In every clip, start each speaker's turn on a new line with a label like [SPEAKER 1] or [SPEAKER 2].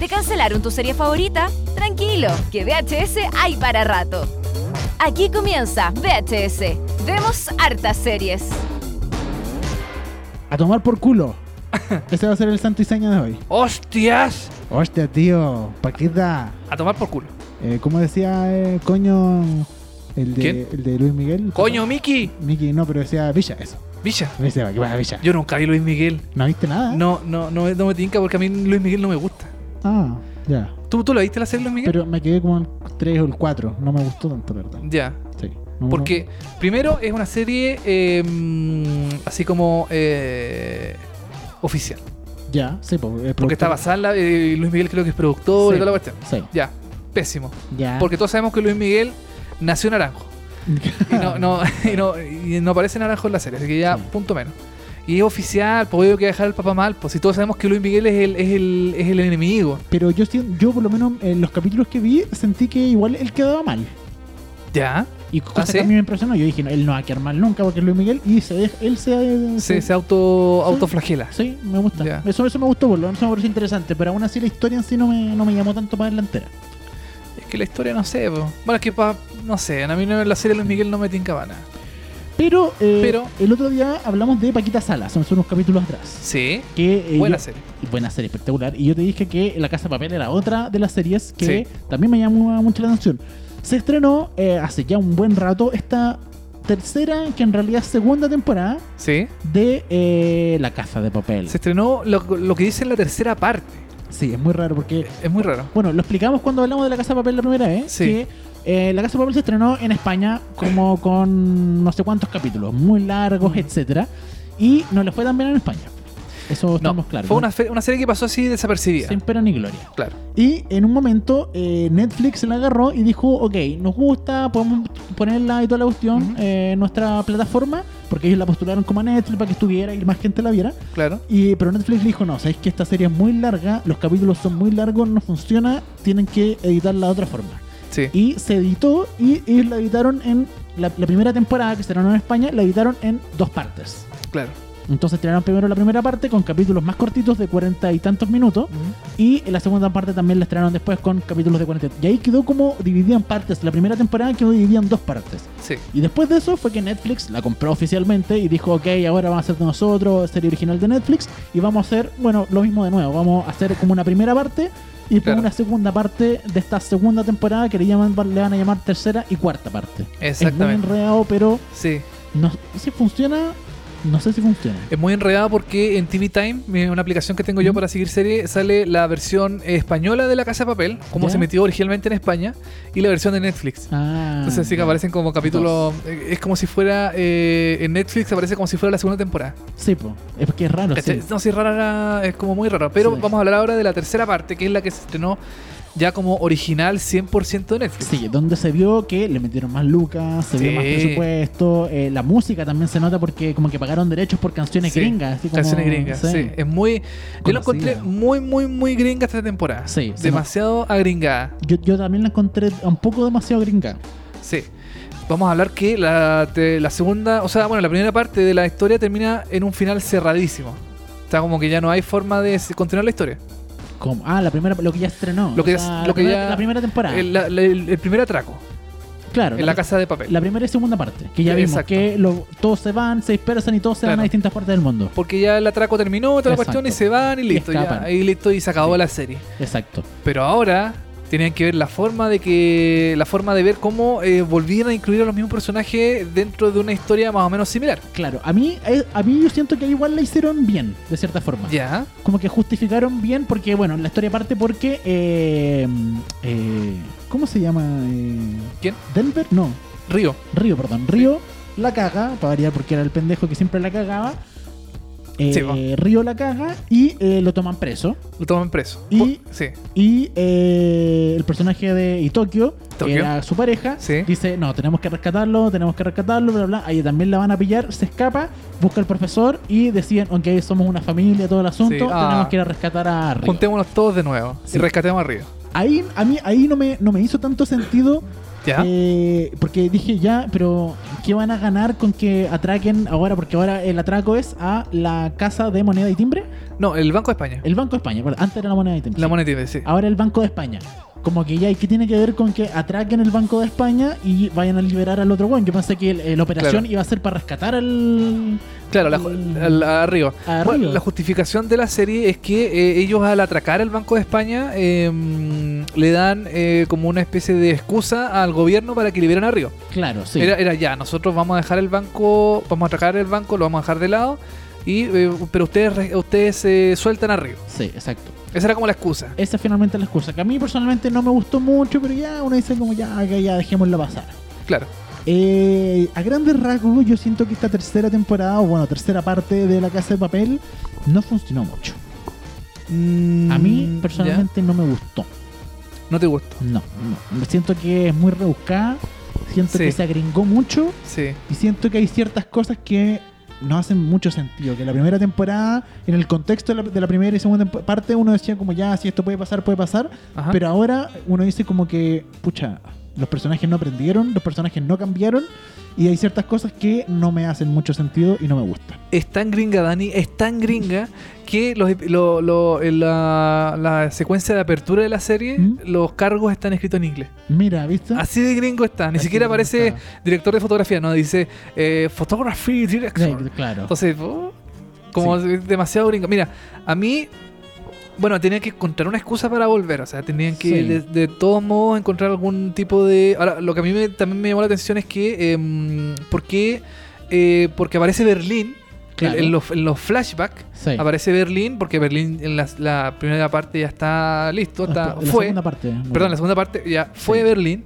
[SPEAKER 1] ¿Te cancelaron tu serie favorita? Tranquilo, que VHS hay para rato. Aquí comienza VHS. Vemos hartas series.
[SPEAKER 2] A tomar por culo. Ese va a ser el santo y seña de hoy.
[SPEAKER 3] ¡Hostias!
[SPEAKER 2] Hostia, tío. Paquita.
[SPEAKER 3] A tomar por culo.
[SPEAKER 2] Eh, ¿Cómo decía eh, coño el de,
[SPEAKER 3] ¿Quién?
[SPEAKER 2] el de Luis Miguel?
[SPEAKER 3] ¡Coño, Miki!
[SPEAKER 2] Miki, no, pero decía Villa, eso.
[SPEAKER 3] Villa.
[SPEAKER 2] ¿qué pasa, Villa?
[SPEAKER 3] Yo nunca vi Luis Miguel.
[SPEAKER 2] ¿No viste nada?
[SPEAKER 3] No, no, no, no me tinca porque a mí Luis Miguel no me gusta.
[SPEAKER 2] Ah, ya.
[SPEAKER 3] ¿Tú, tú la viste la serie Luis Miguel?
[SPEAKER 2] Pero me quedé como en 3 o el 4. No me gustó tanto, la ¿verdad?
[SPEAKER 3] ya.
[SPEAKER 2] Sí. No,
[SPEAKER 3] Porque primero es una serie eh, así como eh, oficial.
[SPEAKER 2] no. Ya, sí, po, eh,
[SPEAKER 3] Porque está basada en la, eh, Luis Miguel creo que es productor
[SPEAKER 2] Sí.
[SPEAKER 3] y toda la cuestión.
[SPEAKER 2] Sí.
[SPEAKER 3] Ya, pésimo.
[SPEAKER 2] Ya.
[SPEAKER 3] Porque todos sabemos que Luis Miguel nació naranjo. Y no, no, y no, y no aparece naranjo en la serie, así que ya,
[SPEAKER 2] Sí.
[SPEAKER 3] punto menos. Y es oficial, pues obvio que dejar al papá mal, pues si todos sabemos que Luis Miguel es el, es el, es el enemigo.
[SPEAKER 2] Pero yo, yo, por lo menos, en los capítulos que vi, sentí que igual él quedaba mal.
[SPEAKER 3] Ya,
[SPEAKER 2] Y cosa
[SPEAKER 3] ¿Ah, sí?
[SPEAKER 2] que a mí me impresionó. Yo dije, no, él no va a quedar mal nunca porque es Luis Miguel. Y se deja- él se.
[SPEAKER 3] se, se auto,
[SPEAKER 2] Sí.
[SPEAKER 3] autoflagela.
[SPEAKER 2] Sí, me gusta.
[SPEAKER 3] Ya.
[SPEAKER 2] Eso, eso me gustó, por lo menos me pareció interesante. Pero aún así la historia en sí no me, no me llamó tanto para verla entera.
[SPEAKER 3] Es que la historia no sé, po. bueno, es que pa, no sé, a mí no- la serie de Luis Miguel no me tincaba nada.
[SPEAKER 2] Pero, eh,
[SPEAKER 3] Pero-
[SPEAKER 2] el otro día hablamos de Paquita Salas, son unos capítulos atrás.
[SPEAKER 3] Sí,
[SPEAKER 2] Que, eh,
[SPEAKER 3] buena
[SPEAKER 2] yo-
[SPEAKER 3] serie.
[SPEAKER 2] y buena serie, espectacular. Y yo te dije que La Casa de Papel era otra de las series que
[SPEAKER 3] Sí.
[SPEAKER 2] también me llamó mucho la atención. Se estrenó eh, hace ya un buen rato esta tercera, que en realidad es segunda temporada
[SPEAKER 3] Sí.
[SPEAKER 2] de eh, La Casa de Papel.
[SPEAKER 3] Se estrenó lo, lo que dice en la tercera parte.
[SPEAKER 2] Sí, es muy raro porque
[SPEAKER 3] Es muy raro.
[SPEAKER 2] Bueno, lo explicamos cuando hablamos de la Casa de Papel la primera vez.
[SPEAKER 3] Sí.
[SPEAKER 2] Que eh, la Casa de Papel se estrenó en España como con no sé cuántos capítulos, muy largos, etcétera Y no le fue tan bien en España. Eso
[SPEAKER 3] No,
[SPEAKER 2] estamos claros.
[SPEAKER 3] fue
[SPEAKER 2] ¿no?
[SPEAKER 3] una, una serie que pasó así desapercibida.
[SPEAKER 2] Sin pena ni gloria.
[SPEAKER 3] Claro.
[SPEAKER 2] Y en un momento eh, Netflix se la agarró y dijo, ok, nos gusta, podemos ponerla y toda la cuestión
[SPEAKER 3] Ujú.
[SPEAKER 2] eh, en nuestra plataforma, porque ellos la postularon como a Netflix para que estuviera y más gente la viera.
[SPEAKER 3] Claro.
[SPEAKER 2] Y, pero Netflix le dijo, no, sabéis que esta serie es muy larga, los capítulos son muy largos, no funciona, tienen que editarla de otra forma.
[SPEAKER 3] Sí.
[SPEAKER 2] Y se editó y la editaron en la, la primera temporada que se estrenó en España, la editaron en dos partes.
[SPEAKER 3] Claro.
[SPEAKER 2] Entonces estrenaron primero la primera parte con capítulos más cortitos de cuarenta y tantos minutos y en la segunda parte también la estrenaron después con capítulos de 40. Y ahí quedó como dividida en partes. La primera temporada quedó dividida en dos partes.
[SPEAKER 3] Sí.
[SPEAKER 2] Y después de eso fue que Netflix la compró oficialmente y dijo, ok, ahora vamos a hacer de nosotros serie original de Netflix y vamos a hacer, bueno, lo mismo de nuevo. Vamos a hacer como una primera parte y después
[SPEAKER 3] Claro.
[SPEAKER 2] una segunda parte de esta segunda temporada que le, llaman, le van a llamar tercera y cuarta parte. Es muy
[SPEAKER 3] Exactamente.
[SPEAKER 2] enredado, pero
[SPEAKER 3] Sí.
[SPEAKER 2] no si funciona, no sé si funciona.
[SPEAKER 3] Es muy enredado porque en TV Time, mi- una aplicación que tengo yo
[SPEAKER 2] Ujú.
[SPEAKER 3] para seguir serie, sale la versión española de La Casa de Papel, como se emitió originalmente en España, y la versión de Netflix.
[SPEAKER 2] Ah,
[SPEAKER 3] Entonces sí que aparecen como capítulos. eh, Es como si fuera. eh, en Netflix aparece como si fuera la segunda temporada.
[SPEAKER 2] Sí, po. es porque es raro.
[SPEAKER 3] ¿Cachai?
[SPEAKER 2] sí.
[SPEAKER 3] No, sí, rara, la- es como muy raro. Pero
[SPEAKER 2] Sí.
[SPEAKER 3] vamos a hablar ahora de la tercera parte, que es la que se estrenó ya como original 100% de Netflix.
[SPEAKER 2] Sí, donde se vio que le metieron más lucas, se vio más presupuesto, eh, la música también se nota porque como que pagaron derechos por canciones
[SPEAKER 3] Sí,
[SPEAKER 2] gringas. así como-
[SPEAKER 3] Canciones gringas, sí. Es muy. Yo
[SPEAKER 2] Conocida.
[SPEAKER 3] encontré muy, muy, muy gringa esta temporada.
[SPEAKER 2] Sí,
[SPEAKER 3] Demasiado agringada.
[SPEAKER 2] Yo, yo también la encontré un poco demasiado gringa.
[SPEAKER 3] Sí. Vamos a hablar que la, te- la segunda, o sea, bueno, la primera parte de la historia termina en un final cerradísimo. O sea, como que ya no hay forma de continuar la historia.
[SPEAKER 2] Ah, la primera, lo que ya estrenó.
[SPEAKER 3] Lo que
[SPEAKER 2] o
[SPEAKER 3] es-
[SPEAKER 2] sea,
[SPEAKER 3] lo
[SPEAKER 2] la,
[SPEAKER 3] que
[SPEAKER 2] primera,
[SPEAKER 3] ya-
[SPEAKER 2] la primera temporada.
[SPEAKER 3] El, la- la- el- el primer atraco
[SPEAKER 2] claro,
[SPEAKER 3] en la casa de papel.
[SPEAKER 2] la primera y segunda parte. Que ya vimos
[SPEAKER 3] Exacto.
[SPEAKER 2] que lo- todos se van, se dispersan y todos se van a distintas partes del mundo.
[SPEAKER 3] Porque ya el atraco terminó, toda la
[SPEAKER 2] Exacto.
[SPEAKER 3] cuestión, y se van y listo. ya, y listo, y se acabó
[SPEAKER 2] Sí.
[SPEAKER 3] la serie.
[SPEAKER 2] Exacto.
[SPEAKER 3] Pero ahora tenían que ver la forma de que. la forma de ver cómo eh, volvían a incluir a los mismos personajes dentro de una historia más o menos similar.
[SPEAKER 2] Claro, a mí, eh, a mí yo siento que igual la hicieron bien, de cierta forma.
[SPEAKER 3] Ya.
[SPEAKER 2] como que justificaron bien porque, bueno, la historia parte porque... eh, eh, ¿Cómo se llama? Eh,
[SPEAKER 3] ¿Quién?
[SPEAKER 2] ¿Denver? No,
[SPEAKER 3] Río.
[SPEAKER 2] Río, perdón. Río la caga, para variar porque era el pendejo que siempre la cagaba. Eh,
[SPEAKER 3] Sí.
[SPEAKER 2] Río la caga y eh, lo toman preso.
[SPEAKER 3] Lo toman preso.
[SPEAKER 2] Y-
[SPEAKER 3] sí.
[SPEAKER 2] Y eh, el personaje de Itokio, que
[SPEAKER 3] Tokio.
[SPEAKER 2] era su pareja,
[SPEAKER 3] Sí.
[SPEAKER 2] dice, no, tenemos que rescatarlo, tenemos que rescatarlo, bla, bla. Ahí también la van a pillar, se escapa, busca al profesor y deciden, ok, somos una familia, todo el asunto.
[SPEAKER 3] Ah.
[SPEAKER 2] tenemos que ir a rescatar a Río.
[SPEAKER 3] Juntémonos todos de nuevo y rescatemos a Río.
[SPEAKER 2] Ahí, a mí, ahí no, me, no me hizo tanto sentido
[SPEAKER 3] ¿Ya?
[SPEAKER 2] Eh, porque dije ya, pero ¿qué van a ganar con que atraquen ahora? Porque ahora el atraco es a la casa de moneda y timbre.
[SPEAKER 3] No, el Banco de España.
[SPEAKER 2] El Banco de España, perdón, antes era la moneda y timbre.
[SPEAKER 3] La
[SPEAKER 2] sí.
[SPEAKER 3] moneda tiene, sí.
[SPEAKER 2] Ahora el Banco de España. Como que ya, ¿y qué tiene que ver con que atraquen el Banco de España y vayan a liberar al otro weón? Yo pensé que el- la operación
[SPEAKER 3] Claro.
[SPEAKER 2] iba a ser para rescatar al.
[SPEAKER 3] Claro, la, al- a Río.
[SPEAKER 2] A
[SPEAKER 3] Bueno,
[SPEAKER 2] Río.
[SPEAKER 3] la justificación de la serie es que eh, ellos al atracar el Banco de España eh, le dan eh, como una especie de excusa al gobierno para que liberen a Río.
[SPEAKER 2] Claro, sí.
[SPEAKER 3] Era, era ya, nosotros vamos a dejar el banco, vamos a atracar el banco, lo vamos a dejar de lado, y eh, pero ustedes ustedes eh, sueltan a Río.
[SPEAKER 2] Sí, exacto.
[SPEAKER 3] Esa era como la excusa.
[SPEAKER 2] Esa es finalmente la excusa. Que a mí personalmente no me gustó mucho, pero ya uno dice como ya, ya, ya dejémosla pasar.
[SPEAKER 3] Claro.
[SPEAKER 2] Eh, a grandes rasgos, yo siento que esta tercera temporada, o bueno, tercera parte de La Casa de Papel, no funcionó mucho. A mí,
[SPEAKER 3] Mm,
[SPEAKER 2] personalmente, no me gustó.
[SPEAKER 3] No te gustó.
[SPEAKER 2] No, no. Siento que es muy rebuscada, siento
[SPEAKER 3] Sí.
[SPEAKER 2] que se agringó mucho
[SPEAKER 3] Sí.
[SPEAKER 2] y siento que hay ciertas cosas que no hacen mucho sentido. Que la primera temporada, en el contexto de la, de la primera y segunda parte, uno decía como ya, si esto puede pasar, puede pasar.
[SPEAKER 3] Ajá.
[SPEAKER 2] Pero ahora uno dice como que, pucha, los personajes no aprendieron, los personajes no cambiaron y hay ciertas cosas que no me hacen mucho sentido y no me gustan.
[SPEAKER 3] es tan gringa, Dani, es tan gringa que los, lo- lo- la, la secuencia de apertura de la serie,
[SPEAKER 2] ¿Mm?
[SPEAKER 3] los cargos están escritos en inglés.
[SPEAKER 2] Mira, ¿viste?
[SPEAKER 3] Así de gringo está. Ni
[SPEAKER 2] Así
[SPEAKER 3] siquiera aparece director de fotografía, no, dice eh, photography
[SPEAKER 2] Sí,
[SPEAKER 3] director.
[SPEAKER 2] claro.
[SPEAKER 3] Entonces, oh, como demasiado gringo. Mira, a mí, bueno, tenía que encontrar una excusa para volver. O sea, tenían que,
[SPEAKER 2] Sí.
[SPEAKER 3] de, de todos modos, encontrar algún tipo de. Ahora, lo que a mí me- también me llamó la atención es que, em, ¿por qué? Eh, porque aparece Berlín.
[SPEAKER 2] Claro.
[SPEAKER 3] En, los, en los flashbacks
[SPEAKER 2] Sí.
[SPEAKER 3] aparece Berlín, porque Berlín en la, la primera parte ya está listo, está,
[SPEAKER 2] La
[SPEAKER 3] fue.
[SPEAKER 2] segunda parte.
[SPEAKER 3] Perdón, la segunda parte ya fue
[SPEAKER 2] Sí.
[SPEAKER 3] Berlín.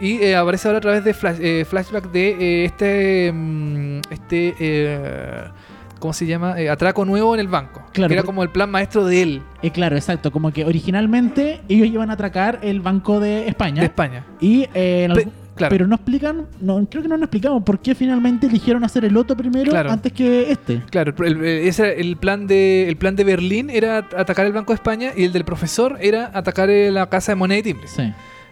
[SPEAKER 3] Y eh, aparece ahora a través de flash- eh, flashback de eh, este. mm, este eh, ¿Cómo se llama? Eh, atraco nuevo en el banco.
[SPEAKER 2] Claro,
[SPEAKER 3] que era como el plan maestro de él,
[SPEAKER 2] Eh, claro, exacto. Como que originalmente ellos iban a atracar el Banco de España.
[SPEAKER 3] de España.
[SPEAKER 2] Y eh, en
[SPEAKER 3] Pe-
[SPEAKER 2] algún-
[SPEAKER 3] claro.
[SPEAKER 2] Pero no explican, no, creo que no nos explicamos por qué finalmente eligieron hacer el otro primero
[SPEAKER 3] Claro.
[SPEAKER 2] antes que este.
[SPEAKER 3] Claro, el, ese el plan de el plan de Berlín era atacar el Banco de España y el del profesor era atacar eh, la casa de moneda y timbres.
[SPEAKER 2] Sí.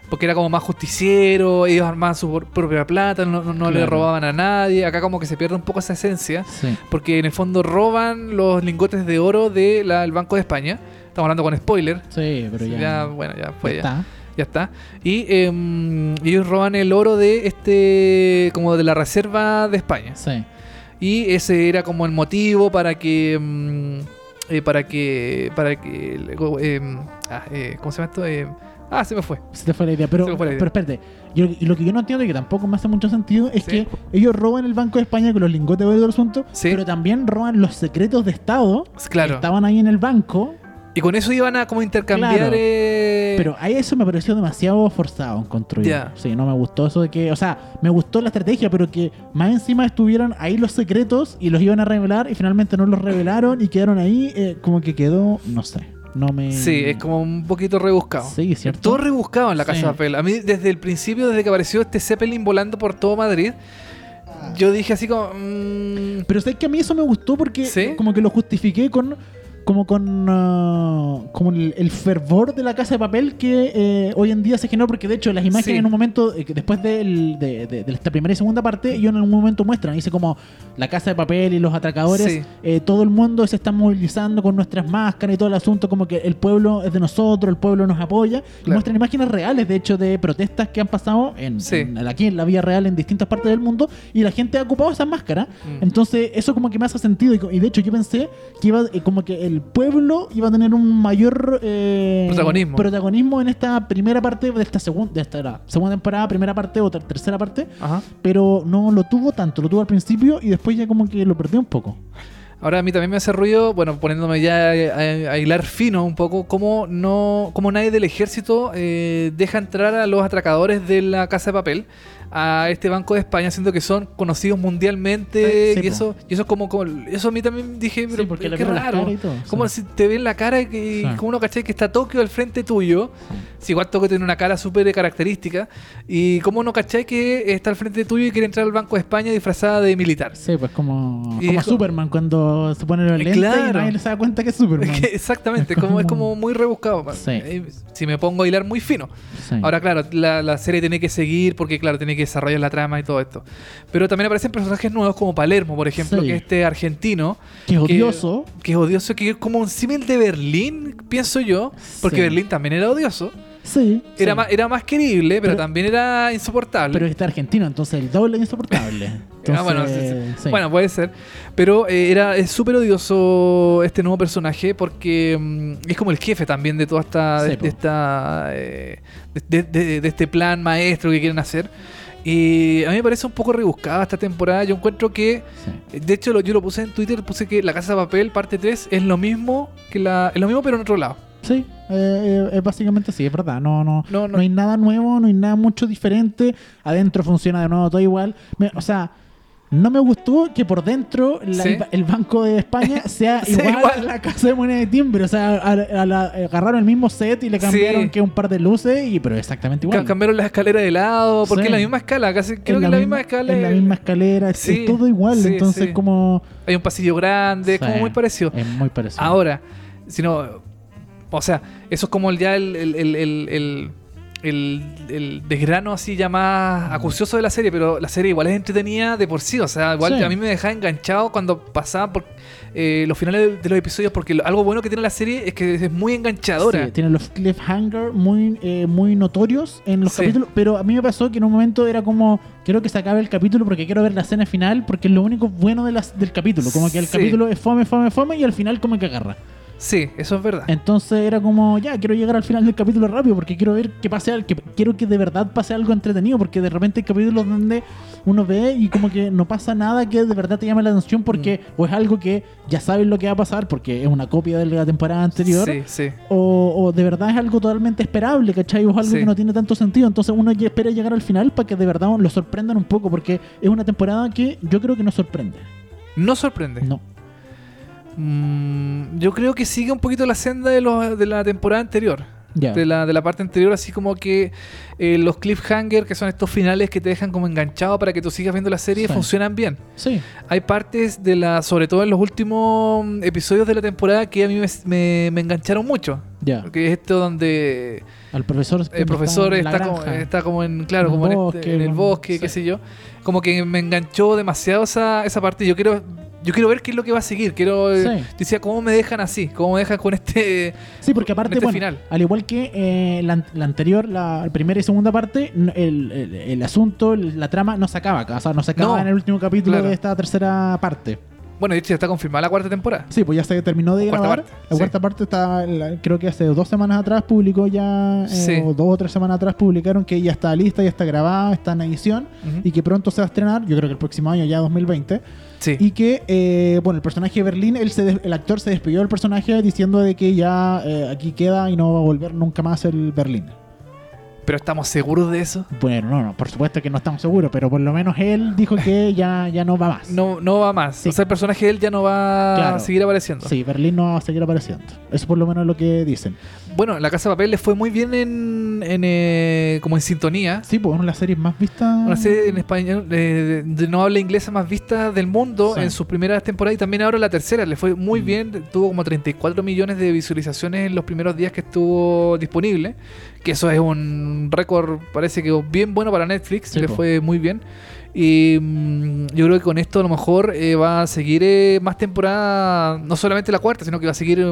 [SPEAKER 3] Porque era como más justiciero, ellos armaban su propia plata, no, no- no le
[SPEAKER 2] Claro.
[SPEAKER 3] robaban a nadie. Acá como que se pierde un poco esa esencia.
[SPEAKER 2] Sí.
[SPEAKER 3] Porque en el fondo roban los lingotes de oro del Banco de España. Estamos hablando con spoiler.
[SPEAKER 2] Sí, pero ya.
[SPEAKER 3] bueno, ya fue, ya,
[SPEAKER 2] está.
[SPEAKER 3] ya está. Y em, ellos roban el oro de este, como de la Reserva de España.
[SPEAKER 2] Sí.
[SPEAKER 3] Y ese era como el motivo para que, em, eh, para que, para que, luego, em, ah, eh, ¿cómo se llama esto? Ah, se me fue.
[SPEAKER 2] Se te fue la idea. Pero,
[SPEAKER 3] Se me fue la idea.
[SPEAKER 2] pero espérate. Yo, y lo que yo no entiendo y que tampoco me hace mucho sentido es
[SPEAKER 3] Sí.
[SPEAKER 2] que ellos roban el Banco de España con los lingotes de del asunto,
[SPEAKER 3] Sí.
[SPEAKER 2] pero también roban los secretos de Estado
[SPEAKER 3] Claro.
[SPEAKER 2] que estaban ahí en el banco.
[SPEAKER 3] Y con eso iban a como intercambiar.
[SPEAKER 2] Claro.
[SPEAKER 3] eh,
[SPEAKER 2] Pero a eso me pareció demasiado forzado en construir.
[SPEAKER 3] Ya.
[SPEAKER 2] Sí, no me gustó eso de que, o sea, me gustó la estrategia, pero que más encima estuvieran ahí los secretos y los iban a revelar y finalmente no los revelaron y quedaron ahí, eh, como que quedó, no sé, no me...
[SPEAKER 3] Sí, es como un poquito rebuscado.
[SPEAKER 2] Sí, ¿cierto?
[SPEAKER 3] Todo rebuscado en la casa
[SPEAKER 2] Sí.
[SPEAKER 3] de papel. A mí, desde el principio, desde que apareció este Zeppelin volando por todo Madrid, yo dije así como. mm,
[SPEAKER 2] Pero sé que a mí eso me gustó porque
[SPEAKER 3] ¿Sí?
[SPEAKER 2] como que lo justifiqué con como con ah, como el, el fervor de la casa de papel que eh, hoy en día se generó porque de hecho las imágenes
[SPEAKER 3] Sí.
[SPEAKER 2] en un momento eh, después del- de, de- de esta primera y segunda parte ellos en un momento muestran dice como la casa de papel y los atracadores
[SPEAKER 3] Sí.
[SPEAKER 2] eh, todo el mundo se está movilizando con nuestras máscaras y todo el asunto como que el pueblo es de nosotros el pueblo nos apoya y muestran imágenes reales de hecho de protestas que han pasado en,
[SPEAKER 3] Sí.
[SPEAKER 2] en- aquí en la vía real en distintas partes del mundo y la gente ha ocupado esas máscaras
[SPEAKER 3] Mm.
[SPEAKER 2] entonces, eso como que me hace sentido. Y, y de hecho, yo pensé que iba como que el pueblo iba a tener un mayor eh,
[SPEAKER 3] Protagonismo.
[SPEAKER 2] protagonismo en esta primera parte de esta segunda, de esta era, segunda temporada, primera parte o ter- tercera parte.
[SPEAKER 3] Ajá.
[SPEAKER 2] Pero no lo tuvo tanto, lo tuvo al principio y después ya como que lo perdió un poco.
[SPEAKER 3] Ahora a mí también me hace ruido, bueno, poniéndome ya a, a hilar fino un poco, cómo no, cómo nadie del ejército eh, deja entrar a los atracadores de la casa de papel a este banco de España, siendo que son conocidos mundialmente
[SPEAKER 2] Eh, sí,
[SPEAKER 3] y eso, y eso es como, como- eso a mí también dije, pero
[SPEAKER 2] porque le las
[SPEAKER 3] raro.
[SPEAKER 2] y todo,
[SPEAKER 3] Como
[SPEAKER 2] sí.
[SPEAKER 3] si te ven la cara y que,
[SPEAKER 2] Sí.
[SPEAKER 3] como uno caché que está Tokio al frente tuyo, si igual Tokio tiene una cara súper característica, y cómo no caché que está al frente tuyo y quiere entrar al Banco de España disfrazada de militar.
[SPEAKER 2] Sí, pues como,
[SPEAKER 3] Y
[SPEAKER 2] como
[SPEAKER 3] es
[SPEAKER 2] Superman cuando se pone los lentes y
[SPEAKER 3] Claro.
[SPEAKER 2] nadie se da cuenta que es Superman.
[SPEAKER 3] Es que exactamente,
[SPEAKER 2] Es
[SPEAKER 3] como, es
[SPEAKER 2] como-
[SPEAKER 3] como muy rebuscado.
[SPEAKER 2] Sí.
[SPEAKER 3] Eh, Si me pongo a hilar muy fino.
[SPEAKER 2] Sí.
[SPEAKER 3] Ahora, claro, la, la serie tiene que seguir porque, claro, tiene que desarrollar la trama y todo esto. Pero también aparecen personajes nuevos como Palermo, por ejemplo,
[SPEAKER 2] Sí.
[SPEAKER 3] que es este argentino.
[SPEAKER 2] que es odioso.
[SPEAKER 3] Que es odioso, que es como un símil de Berlín, pienso yo. Porque
[SPEAKER 2] Sí.
[SPEAKER 3] Berlín también era odioso.
[SPEAKER 2] Sí.
[SPEAKER 3] Era,
[SPEAKER 2] sí.
[SPEAKER 3] más, era más querible, pero,
[SPEAKER 2] Pero-
[SPEAKER 3] también era insoportable.
[SPEAKER 2] Pero está argentino, entonces el doble es insoportable. Entonces,
[SPEAKER 3] Ah, bueno, sí, sí.
[SPEAKER 2] sí.
[SPEAKER 3] Bueno, puede ser. Pero eh, era es súper odioso este nuevo personaje porque mm, es como el jefe también de toda esta. De, esta eh, de este plan maestro que quieren hacer. Y a mí me parece un poco rebuscada esta temporada. Yo encuentro que.
[SPEAKER 2] Sí.
[SPEAKER 3] De hecho, yo lo puse en Twitter, puse que La Casa de Papel, parte 3, es lo mismo que la. Es lo mismo, pero en otro lado.
[SPEAKER 2] Sí, eh, eh, básicamente así, es verdad. No, no,
[SPEAKER 3] No,
[SPEAKER 2] no,
[SPEAKER 3] no.
[SPEAKER 2] hay nada nuevo, no hay nada mucho diferente. Adentro funciona de nuevo todo igual. O sea, no me gustó que por dentro la-
[SPEAKER 3] Sí.
[SPEAKER 2] el, Banco de España sea igual,
[SPEAKER 3] igual.
[SPEAKER 2] a la casa de moneda de timbre. O sea, a- a la- agarraron el mismo set y le cambiaron
[SPEAKER 3] Sí.
[SPEAKER 2] que un par de luces, y pero exactamente igual.
[SPEAKER 3] Ca- Cambiaron las escaleras de lado, porque es la misma escala, casi creo
[SPEAKER 2] Es
[SPEAKER 3] que es la misma escala.
[SPEAKER 2] Es la misma escalera, es- todo igual. entonces, como.
[SPEAKER 3] Hay un pasillo grande, es como muy parecido.
[SPEAKER 2] Es muy parecido.
[SPEAKER 3] Ahora, si no. O sea, eso es como el- ya el, el, el, el, el- desgrano así ya más acucioso de la serie, pero la serie igual es entretenida de por sí. O sea, igual
[SPEAKER 2] Sí.
[SPEAKER 3] a mí me dejaba enganchado cuando pasaban por eh, los finales de, de los episodios, porque lo- algo bueno que tiene la serie es que es muy enganchadora.
[SPEAKER 2] Sí, tiene los cliffhanger muy, eh, muy notorios en los
[SPEAKER 3] Sí.
[SPEAKER 2] capítulos, pero a mí me pasó que en un momento era como, quiero que se acabe el capítulo porque quiero ver la escena final, porque es lo único bueno de las, del capítulo, como que el capítulo es fome, fome, fome y al final como que agarra.
[SPEAKER 3] Sí, eso es verdad.
[SPEAKER 2] Entonces era como, ya, quiero llegar al final del capítulo rápido porque quiero ver que pase algo, que quiero que de verdad pase algo entretenido, porque de repente hay capítulos donde uno ve y como que no pasa nada que de verdad te llame la atención porque
[SPEAKER 3] Mm.
[SPEAKER 2] o es algo que ya sabes lo que va a pasar porque es una copia de la temporada anterior
[SPEAKER 3] Sí, sí.
[SPEAKER 2] o, o de verdad es algo totalmente esperable, ¿cachai? O es algo
[SPEAKER 3] Sí.
[SPEAKER 2] que no tiene tanto sentido. Entonces uno ya espera llegar al final para que de verdad lo sorprendan un poco, porque es una temporada que yo creo que no sorprende.
[SPEAKER 3] No sorprende.
[SPEAKER 2] No.
[SPEAKER 3] Mm, yo creo que sigue un poquito la senda de, los- de la temporada anterior.
[SPEAKER 2] Ya.
[SPEAKER 3] De, la, de la parte anterior, así como que eh, los cliffhanger, que son estos finales que te dejan como enganchado para que tú sigas viendo la serie,
[SPEAKER 2] Sí.
[SPEAKER 3] funcionan bien.
[SPEAKER 2] Sí.
[SPEAKER 3] Hay partes de la, sobre todo en los últimos episodios de la temporada, que a mí me, me- me engancharon mucho.
[SPEAKER 2] Ya.
[SPEAKER 3] Que es esto donde
[SPEAKER 2] Al profesor.
[SPEAKER 3] el profesor está, como,
[SPEAKER 2] granja.
[SPEAKER 3] está como en, claro,
[SPEAKER 2] En
[SPEAKER 3] como en, este- en el bosque, qué sé yo. Como que me enganchó demasiado esa, esa parte. Yo quiero, yo quiero ver qué es lo que va a seguir. Quiero, eh,
[SPEAKER 2] Sí.
[SPEAKER 3] decía, ¿cómo me dejan así? ¿Cómo me dejan con este?
[SPEAKER 2] Sí, porque aparte,
[SPEAKER 3] este
[SPEAKER 2] bueno,
[SPEAKER 3] final.
[SPEAKER 2] al igual que eh, la, an- la anterior, la primera y segunda parte, el, el- el asunto, la trama no se acaba. O sea, no se acaba
[SPEAKER 3] No,
[SPEAKER 2] en el último capítulo
[SPEAKER 3] claro.
[SPEAKER 2] de esta tercera parte.
[SPEAKER 3] Bueno, de hecho ya está confirmada la cuarta temporada.
[SPEAKER 2] Sí, pues ya se terminó de
[SPEAKER 3] Cuarta
[SPEAKER 2] grabar.
[SPEAKER 3] parte,
[SPEAKER 2] la
[SPEAKER 3] sí.
[SPEAKER 2] cuarta parte está, la- creo que hace dos semanas atrás publicó ya, eh,
[SPEAKER 3] Sí.
[SPEAKER 2] o dos o tres semanas atrás publicaron que ya está lista, ya está grabada, está en edición y que pronto se va a estrenar, yo creo que el próximo año, ya 2020.
[SPEAKER 3] Sí.
[SPEAKER 2] Y que, eh, bueno, el personaje de Berlín, él se des- el actor se despidió del personaje diciendo de que ya eh, aquí queda y no va a volver nunca más el Berlín.
[SPEAKER 3] Pero estamos seguros de eso.
[SPEAKER 2] Bueno, no, no, por supuesto que no estamos seguros, pero por lo menos él dijo que ya, ya no va más.
[SPEAKER 3] No, no va más.
[SPEAKER 2] Sí.
[SPEAKER 3] O sea, el personaje de él ya no va a seguir apareciendo.
[SPEAKER 2] Sí, Berlín no va a seguir apareciendo. Eso por lo menos es lo que dicen.
[SPEAKER 3] Bueno, La Casa de Papel le fue muy bien en, en, eh, como en sintonía.
[SPEAKER 2] Sí, pues una de las series más vistas.
[SPEAKER 3] Una serie en español eh, de, de no habla inglesa más vista del mundo
[SPEAKER 2] Sí.
[SPEAKER 3] en sus primeras temporadas y también ahora la tercera. Le fue muy
[SPEAKER 2] Mm.
[SPEAKER 3] bien. Tuvo como 34 millones de visualizaciones en los primeros días que estuvo disponible. Que eso es un récord, parece que bien bueno para Netflix.
[SPEAKER 2] Sí,
[SPEAKER 3] le
[SPEAKER 2] po.
[SPEAKER 3] fue muy bien. Y mm, yo creo que con esto a lo mejor eh, va a seguir eh, más temporada, no solamente la cuarta, sino que va a seguir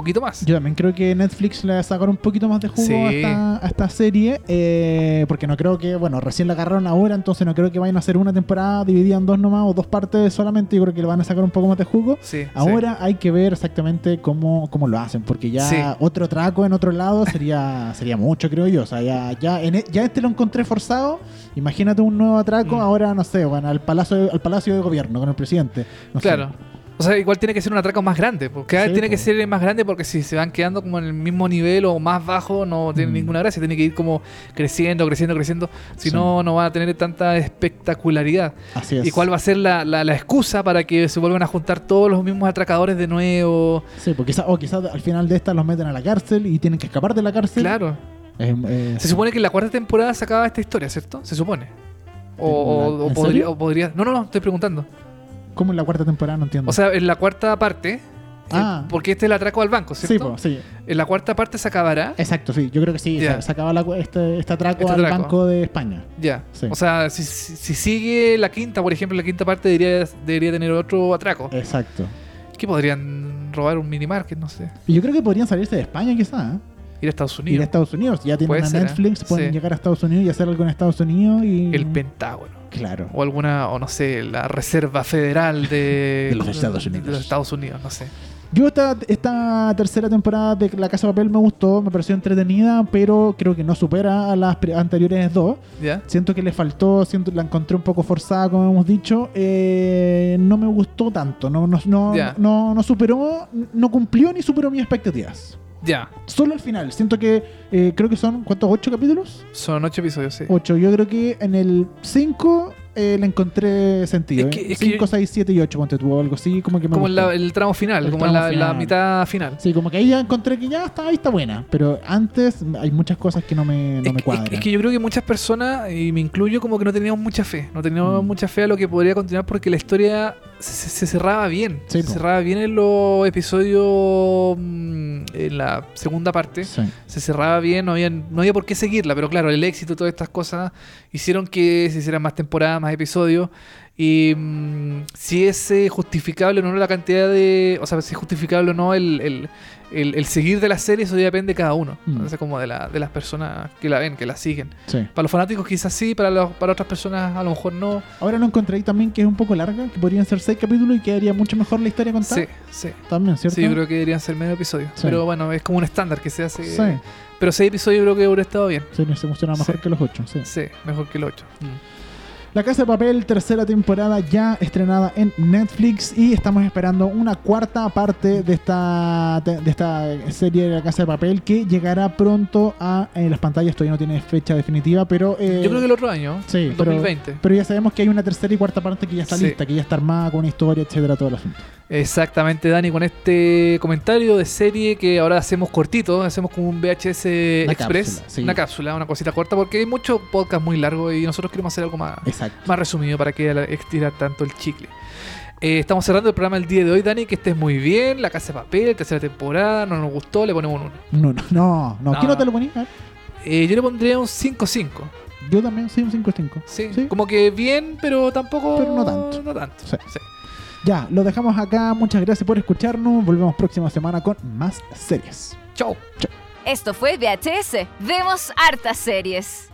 [SPEAKER 3] poquito más.
[SPEAKER 2] Yo también creo que Netflix le va a sacar un poquito más de jugo
[SPEAKER 3] Sí.
[SPEAKER 2] a, esta, a esta serie. eh, porque no creo que, bueno, recién la agarraron ahora, entonces no creo que vayan a hacer una temporada dividida en dos nomás o dos partes solamente. Yo creo que le van a sacar un poco más de jugo.
[SPEAKER 3] Sí, sí.
[SPEAKER 2] Ahora hay que ver exactamente cómo, cómo lo hacen, porque ya otro traco en otro lado sería sería mucho, creo yo. O sea, ya, ya, en e- ya este lo encontré forzado. Imagínate un nuevo atraco,
[SPEAKER 3] Mm.
[SPEAKER 2] ahora no sé, bueno, al palacio, al palacio de gobierno con el presidente. No sé.
[SPEAKER 3] O sea, igual tiene que ser un atraco más grande. Porque cada vez
[SPEAKER 2] Sí,
[SPEAKER 3] tiene que
[SPEAKER 2] po.
[SPEAKER 3] ser más grande porque si se van quedando como en el mismo nivel o más bajo, no tiene
[SPEAKER 2] Mm.
[SPEAKER 3] ninguna gracia. Tiene que ir como creciendo, creciendo, creciendo. Si
[SPEAKER 2] Sí.
[SPEAKER 3] no, no va a tener tanta espectacularidad.
[SPEAKER 2] Así es.
[SPEAKER 3] ¿Y cuál va a ser la, la- la excusa para que se vuelvan a juntar todos los mismos atracadores de nuevo?
[SPEAKER 2] Sí, porque quizá, o quizás al final de esta los meten a la cárcel y tienen que escapar de la cárcel.
[SPEAKER 3] Claro.
[SPEAKER 2] Eh, eh,
[SPEAKER 3] Se supone que en la cuarta temporada se acaba esta historia, ¿cierto? Se supone. O, o- o
[SPEAKER 2] ¿En
[SPEAKER 3] podría, o podría. No, no, no, estoy preguntando.
[SPEAKER 2] ¿Cómo en la cuarta temporada? No entiendo.
[SPEAKER 3] O sea, en la cuarta parte,
[SPEAKER 2] Ah.
[SPEAKER 3] eh, porque este es el atraco al banco,
[SPEAKER 2] sí,
[SPEAKER 3] ¿cierto?
[SPEAKER 2] po, sí.
[SPEAKER 3] En la cuarta parte se acabará.
[SPEAKER 2] Exacto, sí. Yo creo que sí. Se, se acaba la, este, este atraco
[SPEAKER 3] Este
[SPEAKER 2] al
[SPEAKER 3] atraco.
[SPEAKER 2] Banco de España.
[SPEAKER 3] Ya.
[SPEAKER 2] Sí.
[SPEAKER 3] O sea, si, si- si sigue la quinta, por ejemplo, la quinta parte debería, debería tener otro atraco.
[SPEAKER 2] Exacto.
[SPEAKER 3] ¿Qué podrían robar un minimarket? No sé.
[SPEAKER 2] Y yo creo que podrían salirse de España, quizás. ¿eh?
[SPEAKER 3] Ir a Estados
[SPEAKER 2] Ir a
[SPEAKER 3] Unidos.
[SPEAKER 2] Estados Unidos. Ya tienen
[SPEAKER 3] ser, ¿eh?
[SPEAKER 2] Netflix, pueden
[SPEAKER 3] Sí.
[SPEAKER 2] llegar a Estados Unidos y hacer algo en Estados Unidos y.
[SPEAKER 3] El Pentágono.
[SPEAKER 2] Claro.
[SPEAKER 3] O alguna, o no sé, la Reserva Federal de,
[SPEAKER 2] De los Estados Unidos.
[SPEAKER 3] De los Estados Unidos, no sé.
[SPEAKER 2] Yo esta, esta tercera temporada de La Casa de Papel me gustó, me pareció entretenida, pero creo que no supera a las anteriores dos. Siento que le faltó, siento la encontré un poco forzada, como hemos dicho. Eh, no me gustó tanto, no, no, no,
[SPEAKER 3] Ya.
[SPEAKER 2] no, no superó, no cumplió ni superó mis expectativas.
[SPEAKER 3] Ya.
[SPEAKER 2] Solo al final, siento que eh, creo que son, ¿cuántos? ¿Ocho capítulos?
[SPEAKER 3] Son ocho episodios, sí.
[SPEAKER 2] Ocho. Yo creo que en el cinco eh, le encontré sentido.
[SPEAKER 3] Es que-
[SPEAKER 2] ¿eh?
[SPEAKER 3] es que-
[SPEAKER 2] Cinco, seis, siete y ocho, ponte tú, algo así, como que me
[SPEAKER 3] Como la- el tramo final,
[SPEAKER 2] El
[SPEAKER 3] como en
[SPEAKER 2] tramo
[SPEAKER 3] la, mitad final.
[SPEAKER 2] Sí, como que ahí ya encontré que ya está, ahí está buena. Pero antes hay muchas cosas que no me, no
[SPEAKER 3] es,
[SPEAKER 2] me cuadran.
[SPEAKER 3] es que- es que yo creo que muchas personas, y me incluyo, como que no teníamos mucha fe. No teníamos
[SPEAKER 2] Mm.
[SPEAKER 3] mucha fe a lo que podría continuar porque la historia se, se cerraba bien.
[SPEAKER 2] Sí,
[SPEAKER 3] se
[SPEAKER 2] po.
[SPEAKER 3] cerraba bien en los episodios. mm, en la segunda parte.
[SPEAKER 2] Sí.
[SPEAKER 3] Se cerraba bien, no había, no había por qué seguirla. Pero claro, el éxito todas estas cosas hicieron que se hicieran más temporadas, más episodios. Y mm, si es eh, justificable o no la cantidad de. O sea, si es justificable o no el, el- el- el seguir de la serie, eso ya depende de cada uno.
[SPEAKER 2] Mm.
[SPEAKER 3] O sea, como de, la, de las personas que la ven, que la siguen.
[SPEAKER 2] sí.
[SPEAKER 3] Para los fanáticos quizás sí, para, los- para otras personas a lo mejor no.
[SPEAKER 2] Ahora no encontré ahí también que es un poco larga, que podrían ser seis capítulos y quedaría mucho mejor la historia contada.
[SPEAKER 3] Sí, sí.
[SPEAKER 2] También, ¿cierto?
[SPEAKER 3] Sí, yo creo que deberían ser medio episodios.
[SPEAKER 2] Sí.
[SPEAKER 3] Pero bueno, es como un estándar que se hace.
[SPEAKER 2] Sí,
[SPEAKER 3] Pero seis episodios yo creo que hubiera estado bien.
[SPEAKER 2] sí, se funciona mejor que los ocho. Sí.
[SPEAKER 3] Sí, mejor que el 8.
[SPEAKER 2] La Casa de Papel, tercera temporada ya estrenada en Netflix y estamos esperando una cuarta parte de esta, de esta serie de La Casa de Papel que llegará pronto a en las pantallas. Todavía no tiene fecha definitiva, pero... eh,
[SPEAKER 3] Yo creo que el otro año,
[SPEAKER 2] sí,
[SPEAKER 3] el
[SPEAKER 2] pero-
[SPEAKER 3] 2020.
[SPEAKER 2] Pero ya sabemos que hay una tercera y cuarta parte que ya está
[SPEAKER 3] Sí.
[SPEAKER 2] lista, que ya está armada con una historia, etcétera, todo el asunto.
[SPEAKER 3] Exactamente, Dani, con este comentario de serie que ahora hacemos cortito, hacemos como un VHS
[SPEAKER 2] Una
[SPEAKER 3] Express,
[SPEAKER 2] cápsula, sí.
[SPEAKER 3] una cápsula, una cosita corta, porque hay muchos podcasts muy largos y nosotros queremos hacer algo más,
[SPEAKER 2] Exacto.
[SPEAKER 3] Más resumido para que estirar tanto el chicle. Eh, estamos cerrando el programa el día de hoy, Dani, que estés muy bien, La Casa de Papel, tercera temporada, no nos gustó, le ponemos un 1.
[SPEAKER 2] No, no, no, no.
[SPEAKER 3] No.
[SPEAKER 2] ¿Qué nota lo ponía? A ver.
[SPEAKER 3] Eh, yo le pondría un 5-5.
[SPEAKER 2] Yo también soy un 5-5.
[SPEAKER 3] Sí,
[SPEAKER 2] Sí.
[SPEAKER 3] como que bien, pero tampoco...
[SPEAKER 2] Pero no tanto.
[SPEAKER 3] No tanto.
[SPEAKER 2] Sí.
[SPEAKER 3] sí.
[SPEAKER 2] Ya, lo dejamos acá. Muchas gracias por escucharnos. Volvemos próxima semana con más series.
[SPEAKER 3] Chau.
[SPEAKER 1] Esto fue VHS. Vemos hartas series.